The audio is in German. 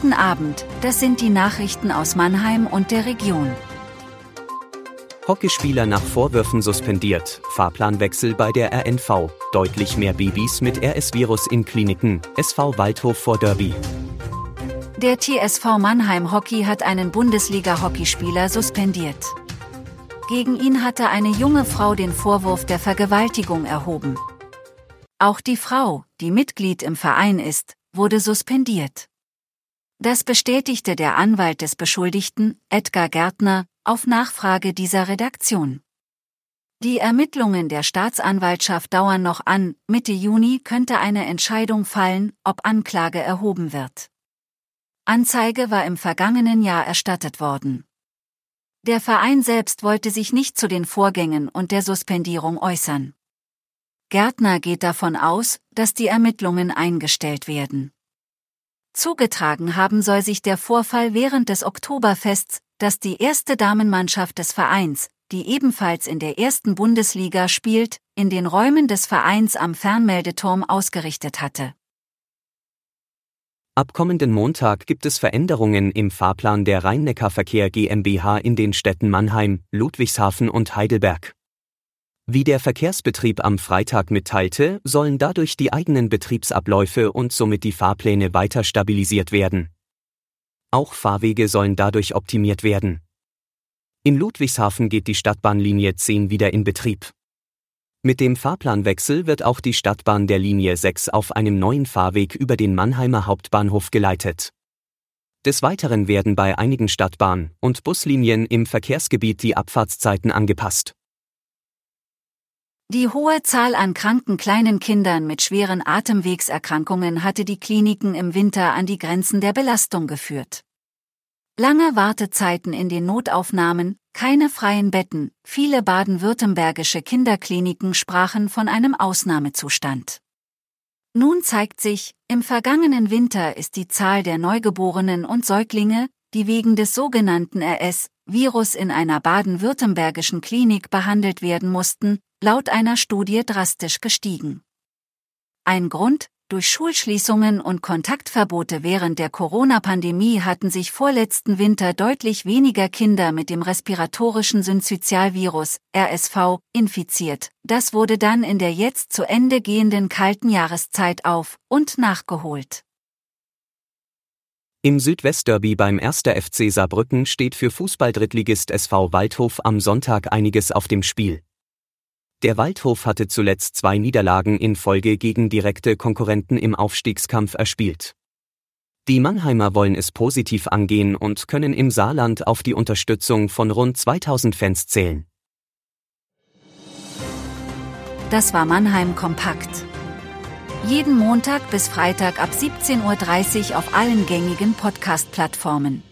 Guten Abend, das sind die Nachrichten aus Mannheim und der Region. Hockeyspieler nach Vorwürfen suspendiert, Fahrplanwechsel bei der RNV, deutlich mehr Babys mit RS-Virus in Kliniken, SV Waldhof vor Derby. Der TSV Mannheim Hockey hat einen Bundesliga-Hockeyspieler suspendiert. Gegen ihn hatte eine junge Frau den Vorwurf der Vergewaltigung erhoben. Auch die Frau, die Mitglied im Verein ist, wurde suspendiert. Das bestätigte der Anwalt des Beschuldigten, Edgar Gärtner, auf Nachfrage dieser Redaktion. Die Ermittlungen der Staatsanwaltschaft dauern noch an, Mitte Juni könnte eine Entscheidung fallen, ob Anklage erhoben wird. Anzeige war im vergangenen Jahr erstattet worden. Der Verein selbst wollte sich nicht zu den Vorgängen und der Suspendierung äußern. Gärtner geht davon aus, dass die Ermittlungen eingestellt werden. Zugetragen haben soll sich der Vorfall während des Oktoberfests, das die erste Damenmannschaft des Vereins, die ebenfalls in der ersten Bundesliga spielt, in den Räumen des Vereins am Fernmeldeturm ausgerichtet hatte. Ab kommenden Montag gibt es Veränderungen im Fahrplan der Rhein-Neckar-Verkehr GmbH in den Städten Mannheim, Ludwigshafen und Heidelberg. Wie der Verkehrsbetrieb am Freitag mitteilte, sollen dadurch die eigenen Betriebsabläufe und somit die Fahrpläne weiter stabilisiert werden. Auch Fahrwege sollen dadurch optimiert werden. In Ludwigshafen geht die Stadtbahnlinie 10 wieder in Betrieb. Mit dem Fahrplanwechsel wird auch die Stadtbahn der Linie 6 auf einem neuen Fahrweg über den Mannheimer Hauptbahnhof geleitet. Des Weiteren werden bei einigen Stadtbahn- und Buslinien im Verkehrsgebiet die Abfahrtszeiten angepasst. Die hohe Zahl an kranken kleinen Kindern mit schweren Atemwegserkrankungen hatte die Kliniken im Winter an die Grenzen der Belastung geführt. Lange Wartezeiten in den Notaufnahmen, keine freien Betten, viele baden-württembergische Kinderkliniken sprachen von einem Ausnahmezustand. Nun zeigt sich, im vergangenen Winter ist die Zahl der Neugeborenen und Säuglinge, die wegen des sogenannten RS-Virus in einer baden-württembergischen Klinik behandelt werden mussten, laut einer Studie drastisch gestiegen. Ein Grund, durch Schulschließungen und Kontaktverbote während der Corona-Pandemie hatten sich vorletzten Winter deutlich weniger Kinder mit dem respiratorischen Synzytialvirus, RSV, infiziert. Das wurde dann in der jetzt zu Ende gehenden kalten Jahreszeit auf und nachgeholt. Im Südwestderby beim 1. FC Saarbrücken steht für Fußballdrittligist SV Waldhof am Sonntag einiges auf dem Spiel. Der Waldhof hatte zuletzt zwei Niederlagen in Folge gegen direkte Konkurrenten im Aufstiegskampf erspielt. Die Mannheimer wollen es positiv angehen und können im Saarland auf die Unterstützung von rund 2000 Fans zählen. Das war Mannheim Kompakt. Jeden Montag bis Freitag ab 17.30 Uhr auf allen gängigen Podcast-Plattformen.